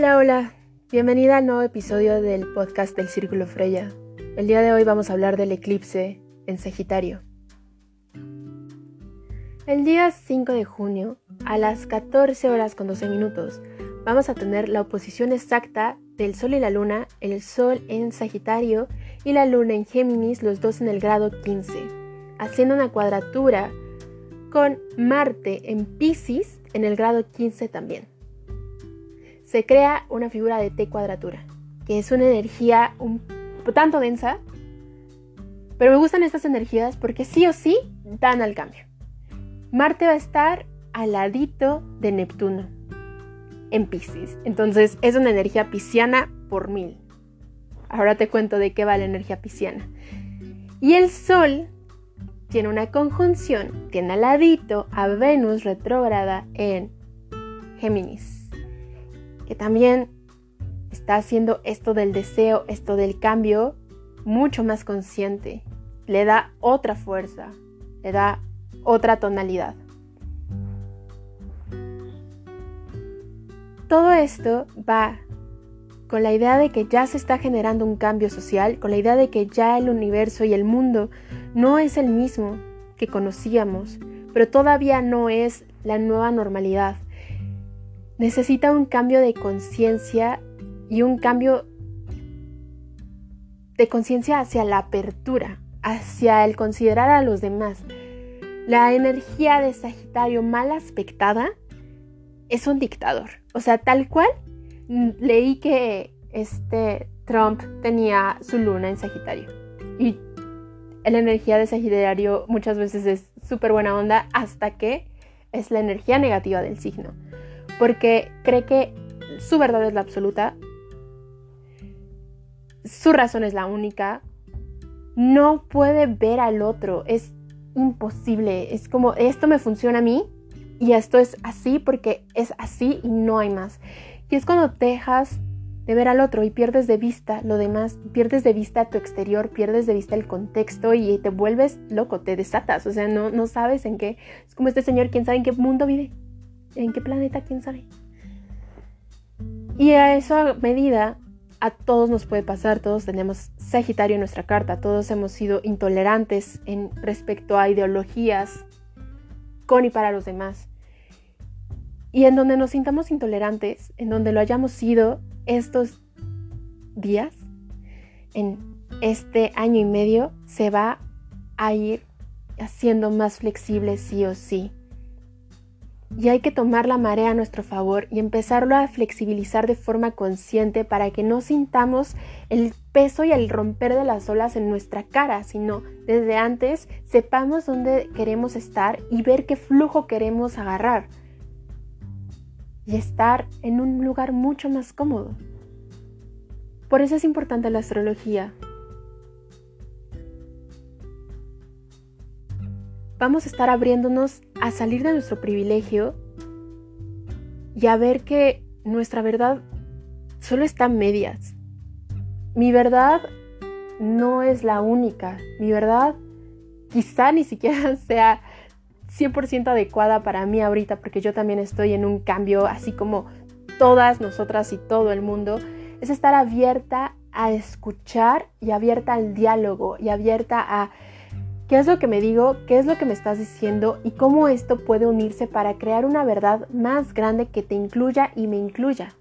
Hola, hola. Bienvenida al nuevo episodio del podcast del Círculo Freya. El día de hoy vamos a hablar del eclipse en Sagitario. El día 5 de junio, a las 14 horas con 12 minutos, vamos a tener la oposición exacta del Sol y la Luna, el Sol en Sagitario y la Luna en Géminis, los dos en el grado 15, haciendo una cuadratura con Marte en Pisces en el grado 15 también se crea una figura de T cuadratura, que es una energía un tanto densa, pero me gustan estas energías porque sí o sí dan al cambio. Marte va a estar al ladito de Neptuno en Pisces, entonces es una energía pisciana por mil. Ahora te cuento de qué va la energía pisciana. Y el Sol tiene una conjunción, tiene al ladito a Venus retrógrada en Géminis que también está haciendo esto del deseo, esto del cambio, mucho más consciente. Le da otra fuerza, le da otra tonalidad. Todo esto va con la idea de que ya se está generando un cambio social, con la idea de que ya el universo y el mundo no es el mismo que conocíamos, pero todavía no es la nueva normalidad necesita un cambio de conciencia y un cambio de conciencia hacia la apertura, hacia el considerar a los demás. La energía de Sagitario mal aspectada es un dictador. O sea, tal cual mm, leí que este Trump tenía su luna en Sagitario. Y la energía de Sagitario muchas veces es súper buena onda hasta que es la energía negativa del signo porque cree que su verdad es la absoluta, su razón es la única, no puede ver al otro, es imposible, es como esto me funciona a mí y esto es así porque es así y no hay más. Y es cuando dejas de ver al otro y pierdes de vista lo demás, pierdes de vista tu exterior, pierdes de vista el contexto y te vuelves loco, te desatas, o sea, no, no sabes en qué, es como este señor, quién sabe en qué mundo vive. ¿En qué planeta? ¿Quién sabe? Y a esa medida, a todos nos puede pasar, todos tenemos Sagitario en nuestra carta, todos hemos sido intolerantes en respecto a ideologías con y para los demás. Y en donde nos sintamos intolerantes, en donde lo hayamos sido estos días, en este año y medio, se va a ir haciendo más flexible sí o sí y hay que tomar la marea a nuestro favor y empezarlo a flexibilizar de forma consciente para que no sintamos el peso y el romper de las olas en nuestra cara, sino desde antes sepamos dónde queremos estar y ver qué flujo queremos agarrar y estar en un lugar mucho más cómodo. Por eso es importante la astrología, vamos a estar abriéndonos a salir de nuestro privilegio y a ver que nuestra verdad solo está en medias. Mi verdad no es la única. Mi verdad quizá ni siquiera sea 100% adecuada para mí ahorita porque yo también estoy en un cambio así como todas nosotras y todo el mundo. Es estar abierta a escuchar y abierta al diálogo y abierta a ¿Qué es lo que me digo? ¿Qué es lo que me estás diciendo? ¿Y cómo esto puede unirse para crear una verdad más grande que te incluya y me incluya?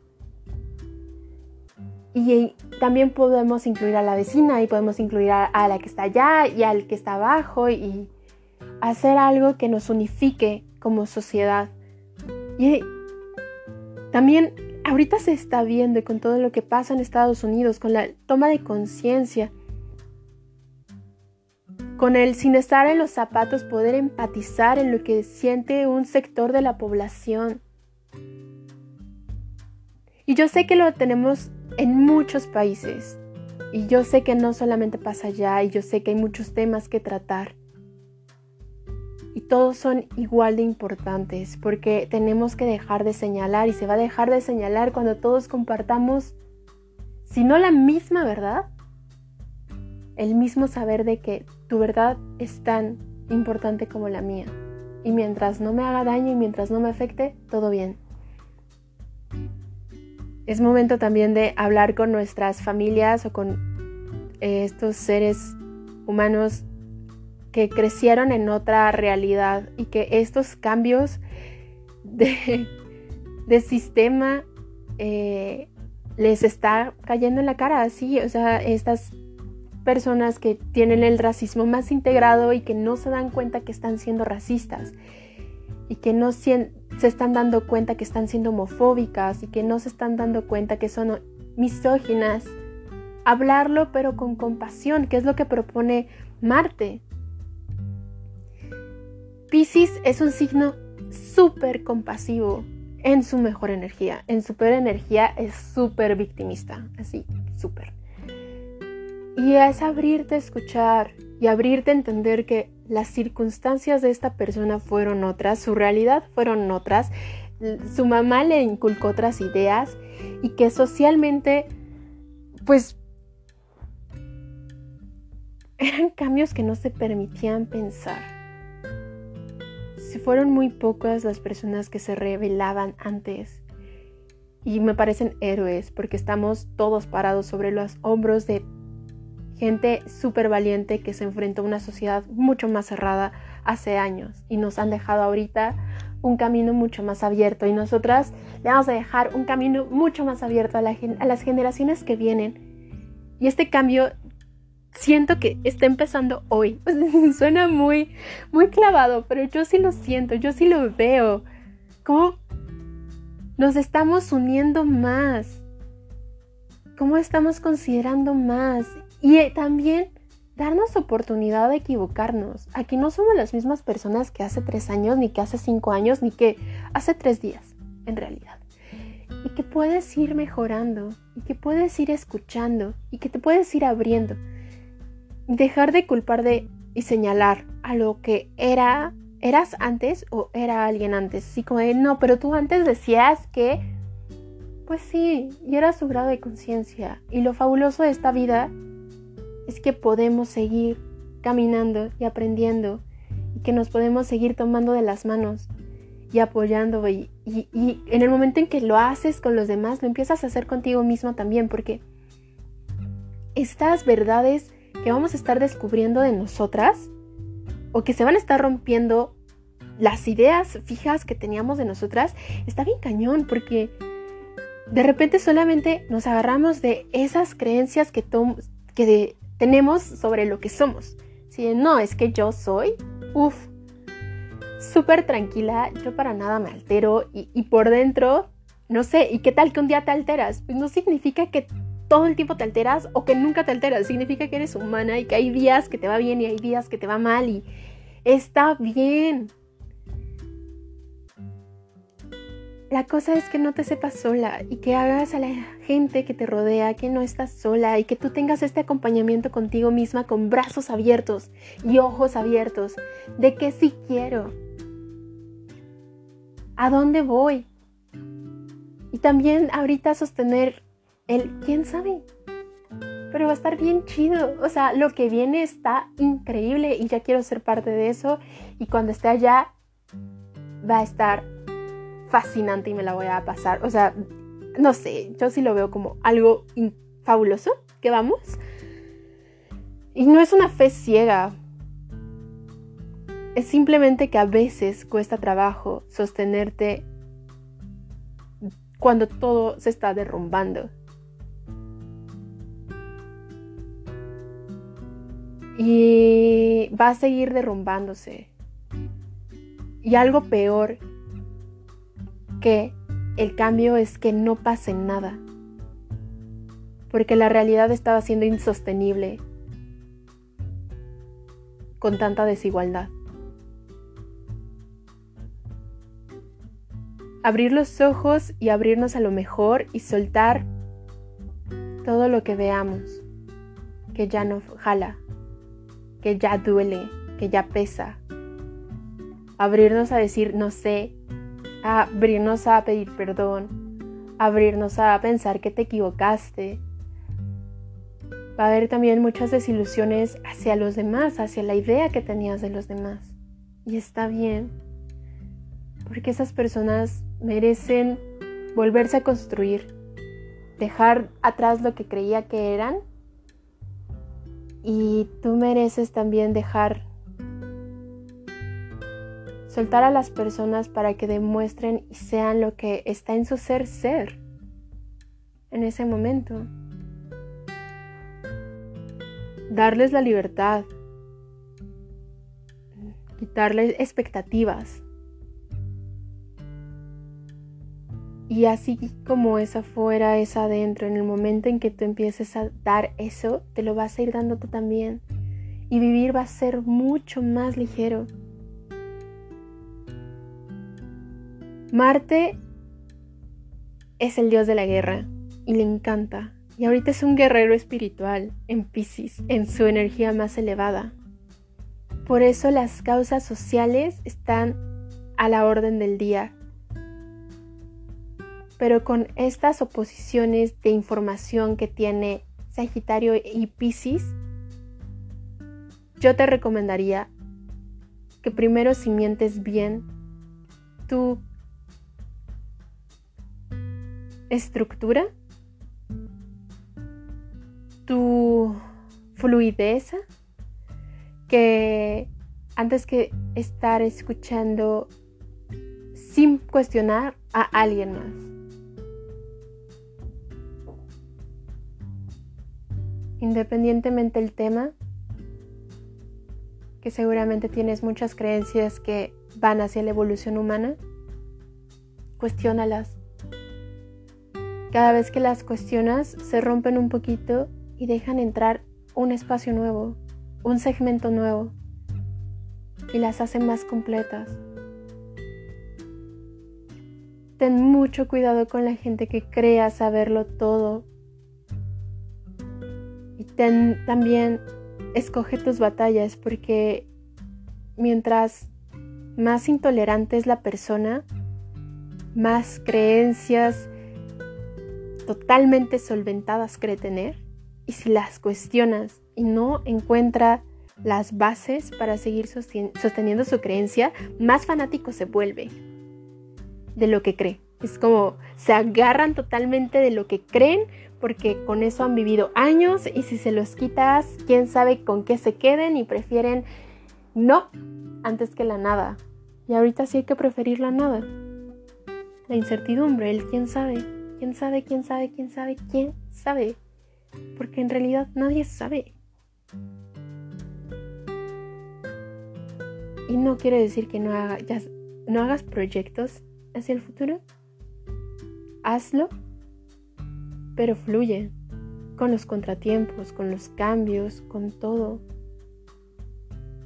Y también podemos incluir a la vecina y podemos incluir a, la que está allá y al que está abajo y hacer algo que nos unifique como sociedad. Y también ahorita se está viendo con todo lo que pasa en Estados Unidos, con la toma de conciencia con el sin estar en los zapatos poder empatizar en lo que siente un sector de la población. Y yo sé que lo tenemos en muchos países. Y yo sé que no solamente pasa allá, y yo sé que hay muchos temas que tratar. Y todos son igual de importantes, porque tenemos que dejar de señalar, y se va a dejar de señalar cuando todos compartamos, si no la misma verdad, el mismo saber de que tu verdad es tan importante como la mía. Y mientras no me haga daño y mientras no me afecte, todo bien. Es momento también de hablar con nuestras familias o con eh, estos seres humanos que crecieron en otra realidad y que estos cambios de, sistema eh, les está cayendo en la cara así, o sea, estas personas que tienen el racismo más integrado y que no se dan cuenta que están siendo racistas y que no se están dando cuenta que están siendo homofóbicas y que no se están dando cuenta que son misóginas. Hablarlo pero con compasión, que es lo que propone Marte. Pisces es un signo súper compasivo en su mejor energía. En su peor energía es súper victimista, así, súper. Y es abrirte a escuchar y abrirte a entender que las circunstancias de esta persona fueron otras, su realidad fueron otras, su mamá le inculcó otras ideas y que socialmente, pues, eran cambios que no se permitían pensar. Si fueron muy pocas las personas que se revelaban antes. Y me parecen héroes porque estamos todos parados sobre los hombros de gente súper valiente que se enfrentó a una sociedad mucho más cerrada hace años y nos han dejado ahorita un camino mucho más abierto y nosotras le vamos a dejar un camino mucho más abierto a, las generaciones que vienen. Y este cambio siento que está empezando hoy. Suena muy, muy clavado, pero yo sí lo siento, yo sí lo veo. ¿Cómo nos estamos uniendo más? ¿Cómo estamos considerando más? Y eh, también darnos oportunidad de equivocarnos. Aquí no somos las mismas personas que hace tres años, ni que hace cinco años, ni que hace tres días, en realidad. Y que puedes ir mejorando, y que puedes ir escuchando, y que te puedes ir abriendo. Dejar de culpar de y señalar a lo que era, eras antes o era alguien antes. Así como no, pero tú antes decías que, pues sí, y era su grado de conciencia. Y lo fabuloso de esta vida es que podemos seguir caminando y aprendiendo y que nos podemos seguir tomando de las manos y apoyando y, en el momento en que lo haces con los demás, lo empiezas a hacer contigo mismo también porque estas verdades que vamos a estar descubriendo de nosotras o que se van a estar rompiendo las ideas fijas que teníamos de nosotras, está bien cañón porque de repente solamente nos agarramos de esas creencias que, que de tenemos sobre lo que somos. Si no, es que yo soy, uff, súper tranquila, yo para nada me altero y, por dentro, no sé, ¿y qué tal que un día te alteras? Pues no significa que todo el tiempo te alteras o que nunca te alteras, significa que eres humana y que hay días que te va bien y hay días que te va mal y está bien. La cosa es que no te sepas sola y que hagas a la gente que te rodea que no estás sola y que tú tengas este acompañamiento contigo misma con brazos abiertos y ojos abiertos de que sí quiero. ¿A dónde voy? Y también ahorita sostener el quién sabe. Pero va a estar bien chido. O sea, lo que viene está increíble y ya quiero ser parte de eso. Y cuando esté allá, va a estar fascinante y me la voy a pasar. O sea, no sé, yo sí lo veo como algo fabuloso que vamos. Y no es una fe ciega. Es simplemente que a veces cuesta trabajo sostenerte cuando todo se está derrumbando. Y va a seguir derrumbándose. Y algo peor que el cambio es que no pase nada, porque la realidad estaba siendo insostenible con tanta desigualdad. Abrir los ojos y abrirnos a lo mejor y soltar todo lo que veamos, que ya no jala, que ya duele, que ya pesa. Abrirnos a decir, no sé, abrirnos a pedir perdón, abrirnos a pensar que te equivocaste. Va a haber también muchas desilusiones hacia los demás, hacia la idea que tenías de los demás. Y está bien, porque esas personas merecen volverse a construir, dejar atrás lo que creía que eran y tú mereces también dejar soltar a las personas para que demuestren y sean lo que está en su ser ser en ese momento. Darles la libertad, quitarles expectativas. Y así como es afuera, es adentro. En el momento en que tú empieces a dar eso, te lo vas a ir dando tú también. Y vivir va a ser mucho más ligero. Marte es el dios de la guerra y le encanta. Y ahorita es un guerrero espiritual en Pisces, en su energía más elevada. Por eso las causas sociales están a la orden del día. Pero con estas oposiciones de información que tiene Sagitario y Pisces, yo te recomendaría que primero cimientes bien tu estructura, tu fluidez, que antes que estar escuchando sin cuestionar a alguien más. Independientemente del tema, que seguramente tienes muchas creencias que van hacia la evolución humana, cuestiónalas. Cada vez que las cuestionas, se rompen un poquito y dejan entrar un espacio nuevo, un segmento nuevo, y las hacen más completas. Ten mucho cuidado con la gente que crea saberlo todo. Y ten también, escoge tus batallas porque mientras más intolerante es la persona, más creencias, totalmente solventadas cree tener y si las cuestionas y no encuentra las bases para seguir sosteniendo su creencia, más fanático se vuelve de lo que cree. Es como se agarran totalmente de lo que creen porque con eso han vivido años y si se los quitas, quién sabe con qué se queden y prefieren no antes que la nada. Y ahorita sí hay que preferir la nada. La incertidumbre, el quién sabe. ¿Quién sabe, quién sabe, quién sabe, quién sabe? Porque en realidad nadie sabe. Y no quiere decir que no, no hagas proyectos hacia el futuro. Hazlo, pero fluye con los contratiempos, con los cambios, con todo.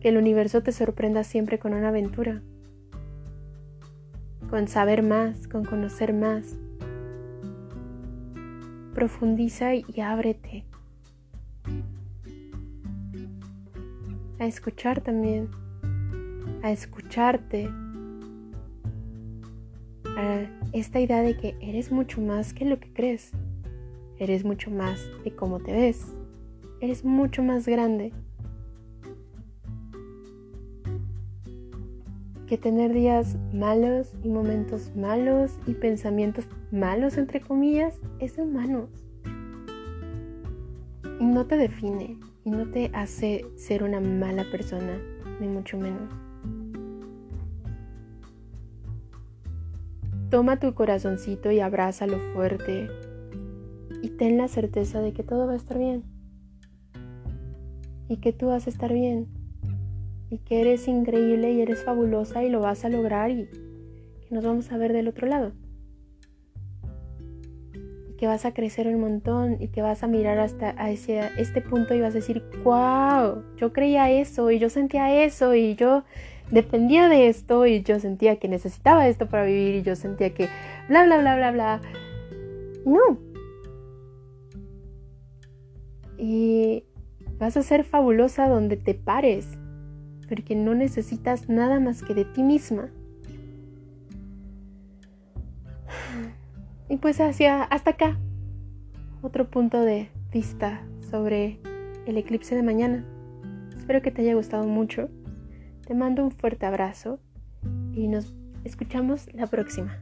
Que el universo te sorprenda siempre con una aventura, con saber más, con conocer más, profundiza y ábrete. A escuchar también, a escucharte, a esta idea de que eres mucho más que lo que crees, eres mucho más de cómo te ves, eres mucho más grande. Que tener días malos y momentos malos y pensamientos malos, entre comillas, es humano. Y no te define y no te hace ser una mala persona, ni mucho menos. Toma tu corazoncito y abrázalo fuerte y ten la certeza de que todo va a estar bien y que tú vas a estar bien y que eres increíble y eres fabulosa y lo vas a lograr y que nos vamos a ver del otro lado. Y que vas a crecer un montón y que vas a mirar hasta este punto y vas a decir, wow, yo creía eso y yo sentía eso y yo dependía de esto y yo sentía que necesitaba esto para vivir y yo sentía que bla, bla, bla, bla, bla. No. Y vas a ser fabulosa donde te pares porque no necesitas nada más que de ti misma. Y pues hacia hasta acá otro punto de vista sobre el eclipse de mañana. Espero que te haya gustado mucho. Te mando un fuerte abrazo y nos escuchamos la próxima.